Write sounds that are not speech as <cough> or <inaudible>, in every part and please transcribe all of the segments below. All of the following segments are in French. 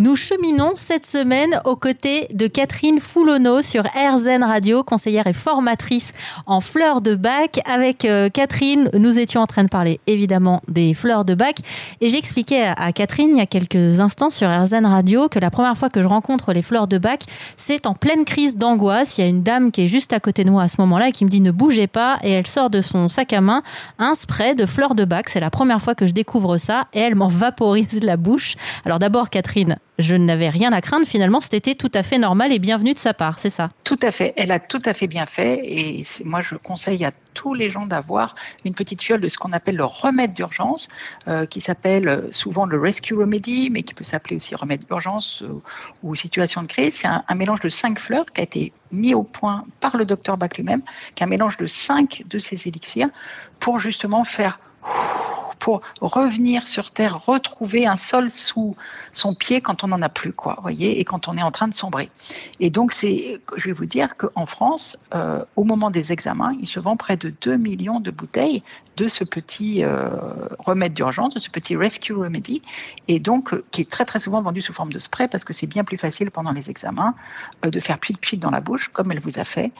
Nous cheminons cette semaine aux côtés de Catherine Foulonneau sur RZN Radio, conseillère et formatrice en fleurs de bac. Avec euh, Catherine, nous étions en train de parler évidemment des fleurs de bac et j'expliquais à Catherine il y a quelques instants sur RZN Radio que la première fois que je rencontre les fleurs de bac, c'est en pleine crise d'angoisse. Il y a une dame qui est juste à côté de moi à ce moment-là et qui me dit ne bougez pas et elle sort de son sac à main un spray de fleurs de bac. C'est la première fois que je découvre ça et elle m'en vaporise la bouche. Alors d'abord Catherine, je n'avais rien à craindre. Finalement, c'était tout à fait normal et bienvenu de sa part, c'est ça? Tout à fait. Elle a tout à fait bien fait. Et moi, je conseille à tous les gens d'avoir une petite fiole de ce qu'on appelle le remède d'urgence, euh, qui s'appelle euh, souvent le Rescue Remedy, mais qui peut s'appeler aussi remède d'urgence euh, ou situation de crise. C'est un, mélange de cinq fleurs qui a été mis au point par le docteur Bach lui-même, qui est un mélange de cinq de ces élixirs pour justement faire pour revenir sur Terre, retrouver un sol sous son pied quand on n'en a plus, quoi, voyez, et quand on est en train de sombrer. Et donc, je vais vous dire qu'en France, euh, au moment des examens, il se vend près de 2 millions de bouteilles de ce petit euh, remède d'urgence, de ce petit rescue remedy, et donc euh, qui est très très souvent vendu sous forme de spray parce que c'est bien plus facile pendant les examens de faire pile pile dans la bouche comme elle vous a fait,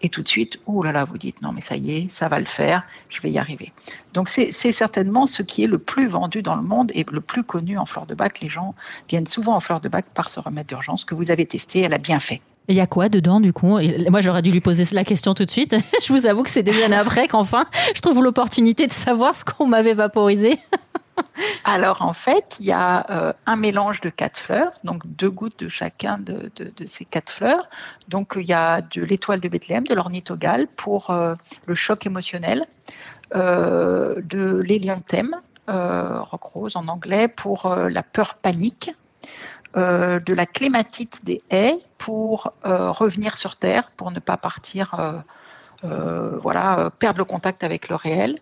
et tout de suite, oh là là, vous dites non mais ça y est, ça va le faire, je vais y arriver. Donc c'est certainement ce qui est le plus vendu dans le monde et le plus connu en fleur de bac. Les gens viennent souvent en fleur de bac par ce remède d'urgence que vous avez testé. Elle a bien fait. Il y a quoi dedans du coup? Moi j'aurais dû lui poser la question tout de suite. <laughs> je vous avoue que c'est des années après qu'enfin je trouve l'opportunité de savoir ce qu'on m'avait vaporisé. <laughs> Alors en fait, il y a euh, un mélange de quatre fleurs, donc deux gouttes de chacun de, ces quatre fleurs. Donc il y a de l'étoile de Bethléem, de l'ornithogale pour euh, le choc émotionnel, de l'hélianthème, euh, rock rose en anglais, pour euh, la peur panique, de la clématite des haies pour revenir sur Terre, pour ne pas partir, voilà, perdre le contact avec le réel.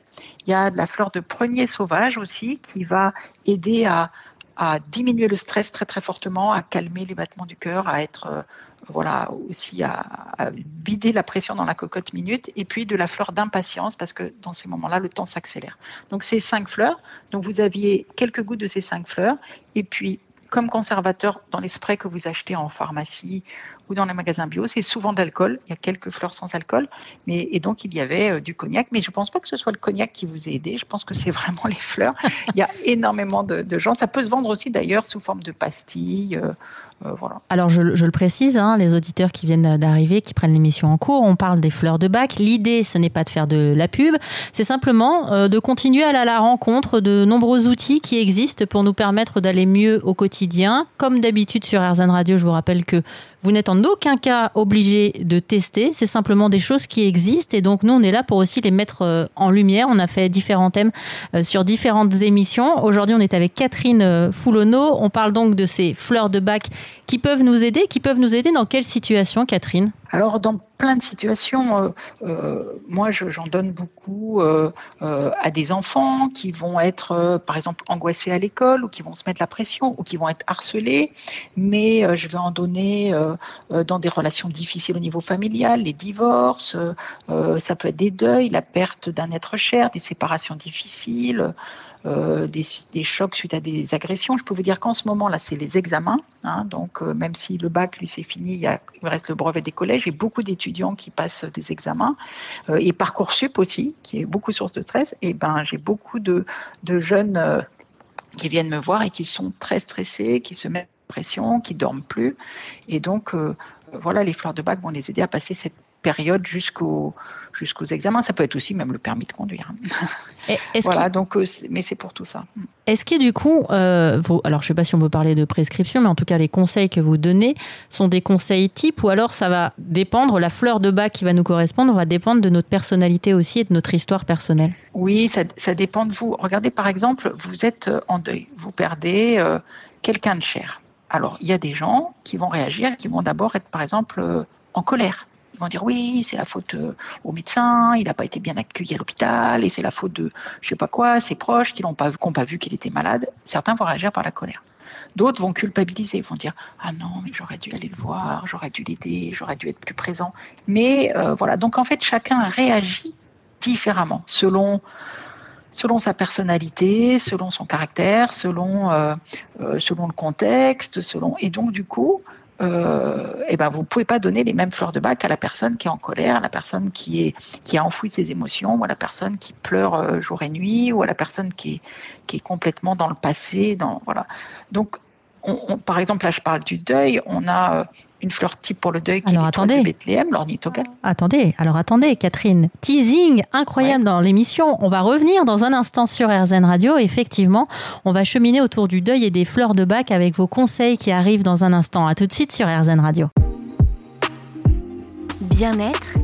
Il y a de la fleur de prunier sauvage aussi qui va aider à, à diminuer le stress très très fortement, à calmer les battements du cœur, à être euh, voilà aussi à, à, bider la pression dans la cocotte minute, et puis de la fleur d'impatience parce que dans ces moments-là le temps s'accélère. Donc ces cinq fleurs, donc vous aviez quelques gouttes de ces cinq fleurs, et puis comme conservateur dans les sprays que vous achetez en pharmacie ou dans les magasins bio, c'est souvent de l'alcool. Il y a quelques fleurs sans alcool, mais et donc il y avait euh, du cognac. Mais je ne pense pas que ce soit le cognac qui vous a aidé. Je pense que c'est vraiment les fleurs. Il y a <laughs> énormément de, de, gens. Ça peut se vendre aussi d'ailleurs sous forme de pastilles. Euh, euh, voilà. Alors je, je, le précise, hein, les auditeurs qui viennent d'arriver, qui prennent l'émission en cours, on parle des fleurs de bac. L'idée, ce n'est pas de faire de la pub, c'est simplement euh, de continuer à la, la rencontre de nombreux outils qui existent pour nous permettre d'aller mieux au quotidien. Comme d'habitude sur RZN Radio, je vous rappelle que vous n'êtes en aucun cas obligé de tester, c'est simplement des choses qui existent et donc nous on est là pour aussi les mettre euh, en lumière. On a fait différents thèmes sur différentes émissions. Aujourd'hui on est avec Catherine Foulonneau, on parle donc de ces fleurs de bac qui peuvent nous aider. Qui peuvent nous aider dans quelle situation, Catherine? Alors dans plein de situations, euh, euh, moi j'en donne beaucoup euh, à des enfants qui vont être par exemple angoissés à l'école ou qui vont se mettre la pression ou qui vont être harcelés, mais je vais en donner dans des relations difficiles au niveau familial, les divorces, ça peut être des deuils, la perte d'un être cher, des séparations difficiles. Euh, des, chocs suite à des agressions. Je peux vous dire qu'en ce moment là, c'est les examens. Hein, donc euh, même si le bac lui c'est fini, il, reste le brevet des collèges. J'ai beaucoup d'étudiants qui passent des examens euh, et parcoursup aussi, qui est beaucoup source de stress. Et ben j'ai beaucoup de, jeunes qui viennent me voir et qui sont très stressés, qui se mettent en pression, qui dorment plus. Et donc voilà, les fleurs de bac vont les aider à passer cette période jusqu'au jusqu'aux examens. Ça peut être aussi même le permis de conduire. voilà, donc, euh, mais c'est pour tout ça. Est-ce que du coup, euh, alors je ne sais pas si on peut parler de prescription, mais en tout cas les conseils que vous donnez sont des conseils types ou alors ça va dépendre, la fleur de bac qui va nous correspondre va dépendre de notre personnalité aussi et de notre histoire personnelle Oui, ça, ça dépend de vous. Regardez par exemple, vous êtes euh, en deuil, vous perdez quelqu'un de cher. Alors il y a des gens qui vont réagir, qui vont d'abord être par exemple en colère vont dire oui, c'est la faute euh, au médecin, il n'a pas été bien accueilli à l'hôpital, et c'est la faute de je sais pas quoi, ses proches qui n'ont pas, pas vu qu'il était malade. Certains vont réagir par la colère. D'autres vont culpabiliser, vont dire ah non mais j'aurais dû aller le voir, j'aurais dû l'aider, j'aurais dû être plus présent. Mais euh, voilà, donc en fait chacun réagit différemment selon selon sa personnalité, selon son caractère, selon euh, selon le contexte, selon et donc du coup, euh, eh ben vous pouvez pas donner les mêmes fleurs de bac à la personne qui est en colère, à la personne qui est qui a enfoui ses émotions, ou à la personne qui pleure euh, jour et nuit, ou à la personne qui est qui est complètement dans le passé, dans voilà. Donc par exemple, là, je parle du deuil. On a euh, une fleur type pour le deuil qui alors, est de Bethléem, l'ornithogal. Attendez, alors attendez, Catherine. Teasing incroyable dans l'émission. On va revenir dans un instant sur RZN Radio. Effectivement, on va cheminer autour du deuil et des fleurs de bac avec vos conseils qui arrivent dans un instant. À tout de suite sur RZN Radio. Bien-être.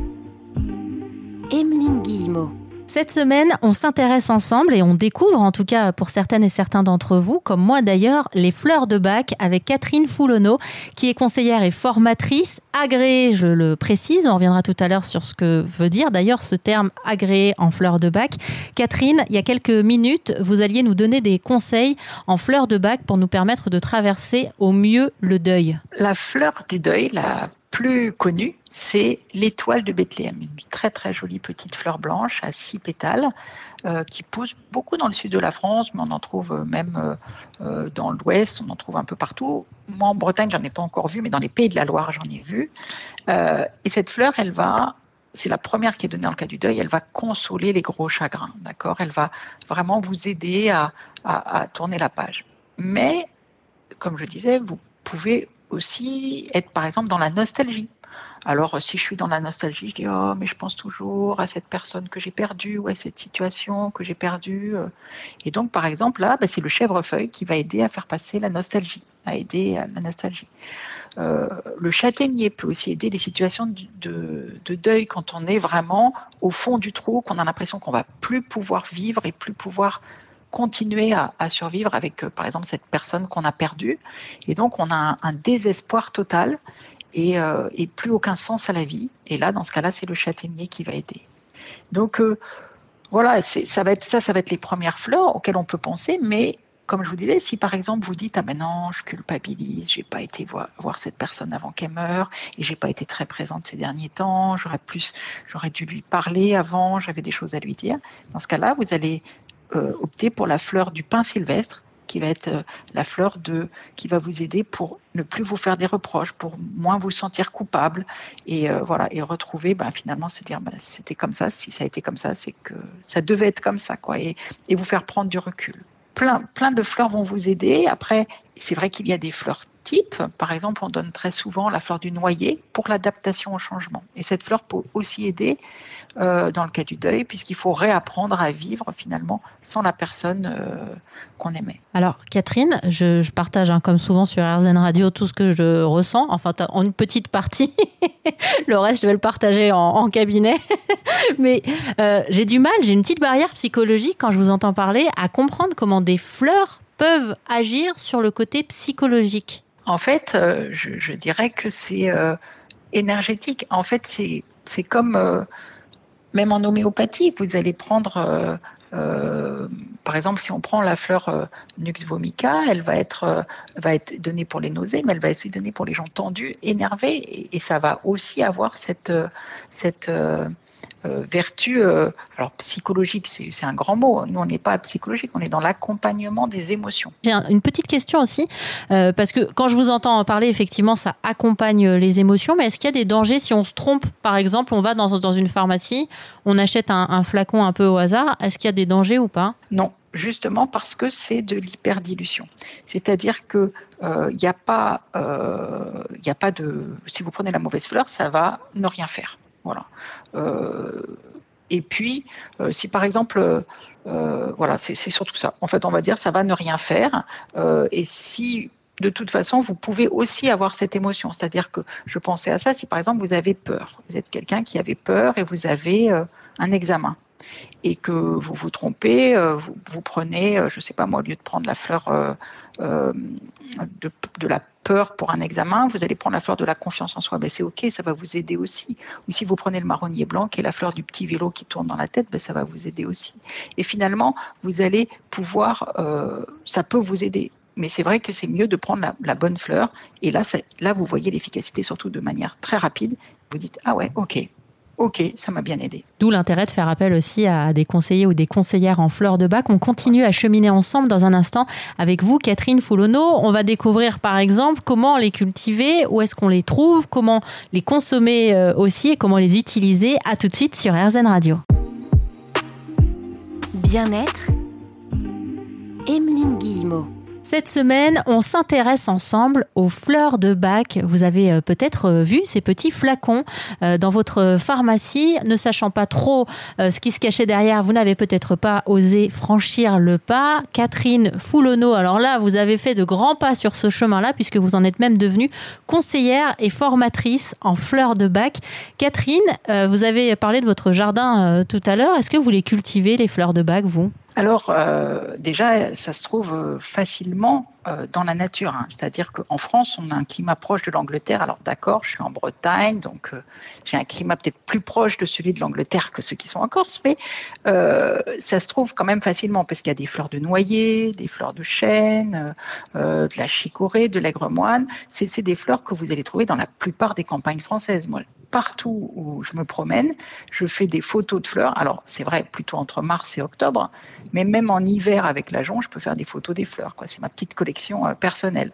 Emeline Guillemot. Cette semaine, on s'intéresse ensemble et on découvre, en tout cas pour certaines et certains d'entre vous, comme moi d'ailleurs, les fleurs de bac avec Catherine Foulonneau, qui est conseillère et formatrice, agréée, je le précise. On reviendra tout à l'heure sur ce que veut dire d'ailleurs ce terme agréé en fleurs de bac. Catherine, il y a quelques minutes, vous alliez nous donner des conseils en fleurs de bac pour nous permettre de traverser au mieux le deuil. La fleur du deuil, la plus connue, c'est l'étoile de Bethléem, une très très jolie petite fleur blanche à six pétales euh, qui pousse beaucoup dans le sud de la France, mais on en trouve même euh, dans l'ouest, on en trouve un peu partout. Moi en Bretagne, j'en ai pas encore vu, mais dans les pays de la Loire, j'en ai vu. Euh, et cette fleur, elle va c'est la première qui est donnée dans le cas du deuil, elle va consoler les gros chagrins, d'accord? Elle va vraiment vous aider à, à, tourner la page. Mais, comme je disais, vous pouvez aussi être par exemple dans la nostalgie. Alors si je suis dans la nostalgie, je dis oh mais je pense toujours à cette personne que j'ai perdue ou à cette situation que j'ai perdue. Et donc par exemple là, bah, c'est le chèvrefeuille qui va aider à faire passer la nostalgie, à aider à la nostalgie. Euh, le châtaignier peut aussi aider les situations de, de, deuil quand on est vraiment au fond du trou, qu'on a l'impression qu'on va plus pouvoir vivre et plus pouvoir continuer à, survivre avec, euh, par exemple, cette personne qu'on a perdue. Et donc, on a un, désespoir total euh, et, plus aucun sens à la vie. Et là, dans ce cas-là, c'est le châtaignier qui va aider. Donc, euh, voilà, ça va être ça, ça va être les premières fleurs auxquelles on peut penser, mais comme je vous disais, si par exemple vous dites ah maintenant je culpabilise, j'ai pas été voir, voir cette personne avant qu'elle meure et j'ai pas été très présente ces derniers temps, j'aurais plus, j'aurais dû lui parler avant, j'avais des choses à lui dire. Dans ce cas-là, vous allez opter pour la fleur du pin sylvestre qui va être euh, la fleur de qui va vous aider pour ne plus vous faire des reproches, pour moins vous sentir coupable et euh, voilà et retrouver ben, finalement se dire ben, c'était comme ça, si ça a été comme ça, c'est que ça devait être comme ça quoi et, et vous faire prendre du recul. Plein plein de fleurs vont vous aider. Après, c'est vrai qu'il y a des fleurs type. Par exemple, on donne très souvent la fleur du noyer pour l'adaptation au changement. Et cette fleur peut aussi aider euh, dans le cas du deuil, puisqu'il faut réapprendre à vivre finalement sans la personne euh, qu'on aimait. Alors, Catherine, je, partage hein, comme souvent sur RZN Radio tout ce que je ressens, enfin en une petite partie. <laughs> le reste, je vais le partager en, cabinet. <laughs> Mais euh, j'ai du mal, j'ai une petite barrière psychologique quand je vous entends parler à comprendre comment des fleurs peuvent agir sur le côté psychologique. En fait, euh, je, dirais que c'est euh, énergétique. En fait, c'est comme, euh, même en homéopathie, vous allez prendre, par exemple, si on prend la fleur Nux vomica, elle va être, va être donnée pour les nausées, mais elle va aussi donnée pour les gens tendus, énervés, et, et ça va aussi avoir cette, cette vertu, euh, alors psychologique, c'est un grand mot. Nous, on n'est pas psychologique, on est dans l'accompagnement des émotions. J'ai une petite question aussi, euh, parce que quand je vous entends en parler, effectivement, ça accompagne les émotions, mais est-ce qu'il y a des dangers si on se trompe? Par exemple, on va dans, dans une pharmacie, on achète un, flacon un peu au hasard, est-ce qu'il y a des dangers ou pas? Non, justement parce que c'est de l'hyperdilution. C'est-à-dire que il n'y a pas, il a pas de, si vous prenez la mauvaise fleur, ça va ne rien faire. Voilà. Euh, et puis, euh, si par exemple, euh, voilà, c'est surtout ça. En fait, on va dire, ça va ne rien faire. et si de toute façon, vous pouvez aussi avoir cette émotion. C'est-à-dire que je pensais à ça si par exemple vous avez peur. Vous êtes quelqu'un qui avait peur et vous avez un examen et que vous vous trompez, vous, prenez, je ne sais pas moi, au lieu de prendre la fleur de, de, la peur pour un examen, vous allez prendre la fleur de la confiance en soi, ben c'est ok, ça va vous aider aussi. Ou si vous prenez le marronnier blanc, qui est la fleur du petit vélo qui tourne dans la tête, ben ça va vous aider aussi. Et finalement, vous allez pouvoir, euh, ça peut vous aider. Mais c'est vrai que c'est mieux de prendre la, bonne fleur. Et là, là, vous voyez l'efficacité surtout de manière très rapide. Vous dites, ah ouais, ok, Ok, ça m'a bien aidé. D'où l'intérêt de faire appel aussi à des conseillers ou des conseillères en fleurs de bac. On continue à cheminer ensemble dans un instant avec vous, Catherine Foulonneau. On va découvrir par exemple comment les cultiver, où est-ce qu'on les trouve, comment les consommer euh, aussi et comment les utiliser. À tout de suite sur RZN Radio. Bien-être, Emeline Guillemot. Cette semaine, on s'intéresse ensemble aux fleurs de bac. Vous avez euh, peut-être euh, vu ces petits flacons euh, dans votre pharmacie. Ne sachant pas trop ce qui se cachait derrière, vous n'avez peut-être pas osé franchir le pas. Catherine Foulonneau, alors là, vous avez fait de grands pas sur ce chemin-là puisque vous en êtes même devenue conseillère et formatrice en fleurs de bac. Catherine, vous avez parlé de votre jardin tout à l'heure. Est-ce que vous les cultivez, les fleurs de bac, vous? Alors euh, déjà, ça se trouve euh, facilement euh, dans la nature. Hein. C'est-à-dire qu'en France, on a un climat proche de l'Angleterre. Alors d'accord, je suis en Bretagne, donc j'ai un climat peut-être plus proche de celui de l'Angleterre que ceux qui sont en Corse, mais ça se trouve quand même facilement parce qu'il y a des fleurs de noyer, des fleurs de chêne, de la chicorée, de l'aigre-moine. C'est des fleurs que vous allez trouver dans la plupart des campagnes françaises. Moi, partout où je me promène, je fais des photos de fleurs. Alors, c'est vrai, plutôt entre mars et octobre, mais même en hiver avec l'agent, je peux faire des photos des fleurs. C'est ma petite collection euh, personnelle.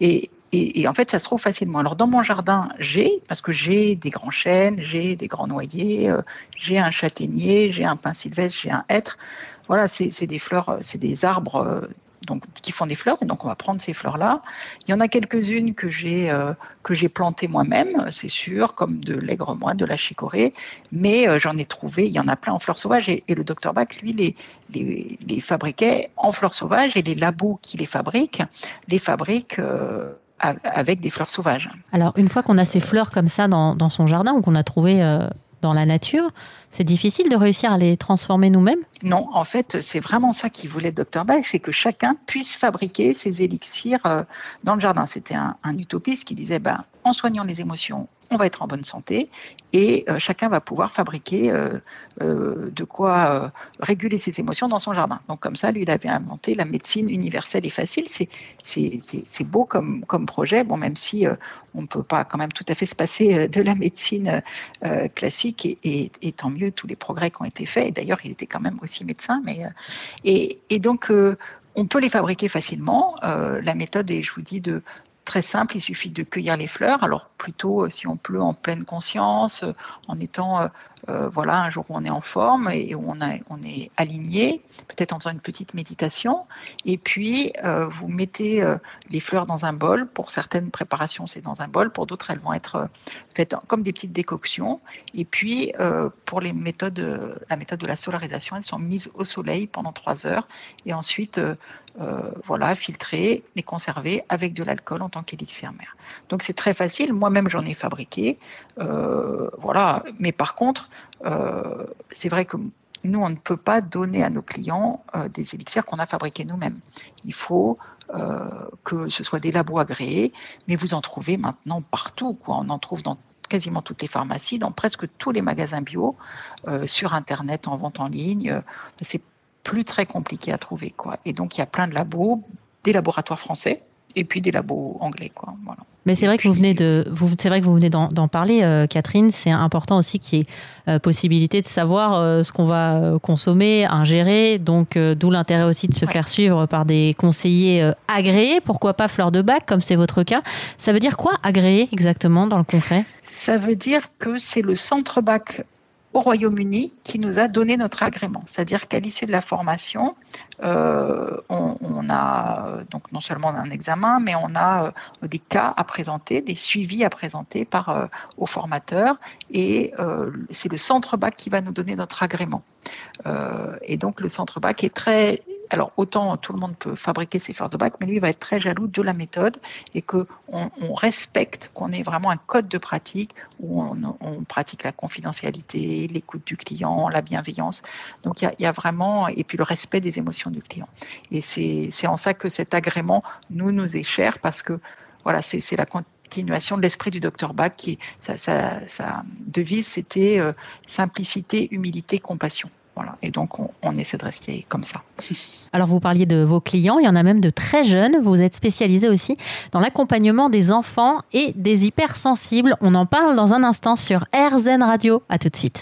Et, et, en fait, ça se trouve facilement. Alors, dans mon jardin, j'ai, parce que j'ai des grands chênes, j'ai des grands noyers, euh, j'ai un châtaignier, j'ai un pin sylvestre, j'ai un hêtre. Voilà, c'est des fleurs, euh, c'est des arbres donc qui font des fleurs et donc on va prendre ces fleurs là il y en a quelques-unes que j'ai euh, que j'ai plantées moi-même c'est sûr comme de l'aigre-moine de la chicorée mais euh, j'en ai trouvé il y en a plein en fleurs sauvages et, le docteur Bach lui les, les, les fabriquait en fleurs sauvages et les labos qui les fabriquent les fabriquent euh, avec des fleurs sauvages. Alors, une fois qu'on a ces fleurs comme ça dans, dans son jardin ou qu'on a trouvé dans la nature, c'est difficile de réussir à les transformer nous-mêmes? Non, en fait, c'est vraiment ça qui voulait Dr Bach, c'est que chacun puisse fabriquer ses élixirs euh, dans le jardin. C'était un, un utopiste qui disait, ben, en soignant les émotions, on va être en bonne santé et euh, chacun va pouvoir fabriquer euh, euh, de quoi réguler ses émotions dans son jardin. Donc comme ça, lui, il avait inventé la médecine universelle et facile. C'est beau comme comme projet. Bon, même si on ne peut pas quand même tout à fait se passer de la médecine classique et, tant mieux tous les progrès qui ont été faits. D'ailleurs, il était quand même aussi médecin. Mais et, et donc on peut les fabriquer facilement. la méthode est, je vous dis, de très simple, il suffit de cueillir les fleurs. Alors plutôt euh, si on pleut en pleine conscience, euh, en étant euh, euh, voilà, un jour où on est en forme et où on, a, on est aligné, peut-être en faisant une petite méditation. Et puis, euh, vous mettez euh, les fleurs dans un bol. Pour certaines préparations, c'est dans un bol. Pour d'autres, elles vont être faites comme des petites décoctions. Et puis, pour les méthodes, la méthode de la solarisation, elles sont mises au soleil pendant trois heures et ensuite, voilà, filtrées et conservées avec de l'alcool en tant qu'élixir mère. Donc, c'est très facile. Moi-même, j'en ai fabriqué. voilà. Mais par contre, euh, c'est vrai que nous, on ne peut pas donner à nos clients euh, des élixirs qu'on a fabriqués nous-mêmes. Il faut euh, que ce soit des labos agréés, mais vous en trouvez maintenant partout. On en trouve dans quasiment toutes les pharmacies, dans presque tous les magasins bio, sur Internet, en vente en ligne. c'est plus très compliqué à trouver. Quoi. Et donc, il y a plein de labos, des laboratoires français, et puis des labos anglais. Quoi. Voilà. Mais c'est vrai, que vous venez de, vous, c'est vrai que vous venez d'en parler, euh, Catherine. C'est important aussi qu'il y ait euh, possibilité de savoir euh, ce qu'on va consommer, ingérer. Donc, d'où l'intérêt aussi de se faire suivre par des conseillers agréés. Pourquoi pas fleur de bac, comme c'est votre cas. Ça veut dire quoi agréé exactement dans le concret? Ça veut dire que c'est le centre bac au Royaume-Uni qui nous a donné notre agrément. C'est-à-dire qu'à l'issue de la formation, euh, on, a donc non seulement un examen, mais on a euh, des cas à présenter, des suivis à présenter par euh, aux formateurs, et euh, c'est le centre bac qui va nous donner notre agrément. Euh, et donc le centre bac est très alors autant tout le monde peut fabriquer ses fleurs de bac, mais lui va être très jaloux de la méthode et que on, respecte, qu'on ait vraiment un code de pratique où on, pratique la confidentialité, l'écoute du client, la bienveillance. Donc il y a, vraiment et puis le respect des émotions du client. Et c'est en ça que cet agrément nous nous est cher parce que voilà c'est la continuation de l'esprit du docteur Bach qui sa, sa, devise c'était euh, simplicité, humilité, compassion. Voilà. Et donc, on, essaie de rester comme ça. <laughs> Alors, vous parliez de vos clients, il y en a même de très jeunes. Vous êtes spécialisé aussi dans l'accompagnement des enfants et des hypersensibles. On en parle dans un instant sur RZN Radio. À tout de suite.